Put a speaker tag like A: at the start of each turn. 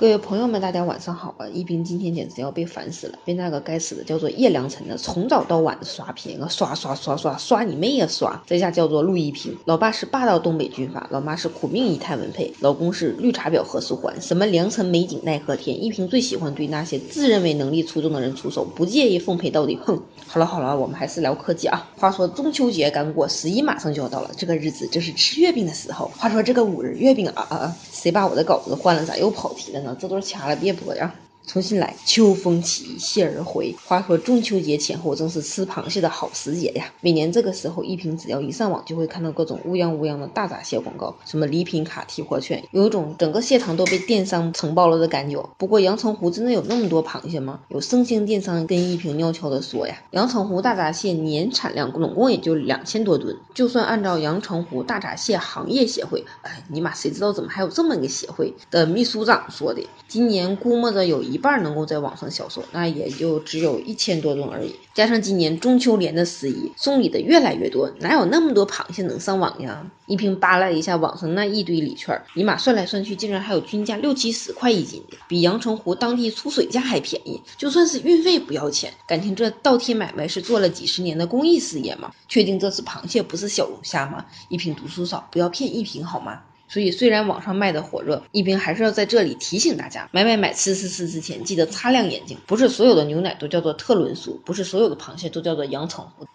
A: 各位朋友们，大家晚上好啊！一平今天简直要被烦死了，被那个该死的叫做叶良辰的从早到晚的刷屏啊，刷刷刷刷刷你妹呀刷！这下叫做陆一平，老爸是霸道东北军阀，老妈是苦命姨太文佩，老公是绿茶婊何书桓，什么良辰美景奈何天，一平最喜欢对那些自认为能力出众的人出手，不介意奉陪到底。哼，好了好了，我们还是聊科技啊。话说中秋节刚过，十一马上就要到了，这个日子正是吃月饼的时候。话说这个五仁月饼啊啊啊，谁把我的稿子换了？咋又跑题了呢？这都是掐了别播呀。重新来，秋风起，蟹儿回。话说中秋节前后正是吃螃蟹的好时节呀。每年这个时候，一平只要一上网，就会看到各种乌泱乌泱的大闸蟹广告，什么礼品卡、提货券，有一种整个蟹塘都被电商承包了的感觉。不过阳澄湖真的有那么多螃蟹吗？有生鲜电商跟一平悄悄的说呀，阳澄湖大闸蟹年产量总共也就两千多吨。就算按照阳澄湖大闸蟹行业协会，哎，尼玛谁知道怎么还有这么一个协会的秘书长说的，今年估摸着有一。半能够在网上销售，那也就只有一千多吨而已。加上今年中秋连着十一，送礼的越来越多，哪有那么多螃蟹能上网呀？一平扒拉一下网上那一堆礼券，尼玛算来算去，竟然还有均价六七十块一斤的，比阳澄湖当地出水价还便宜。就算是运费不要钱，感情这倒贴买卖是做了几十年的公益事业吗？确定这是螃蟹不是小龙虾吗？一瓶读书少，不要骗一瓶好吗？所以，虽然网上卖的火热，一冰还是要在这里提醒大家：买买买，吃吃吃之前，记得擦亮眼睛。不是所有的牛奶都叫做特仑苏，不是所有的螃蟹都叫做阳澄湖。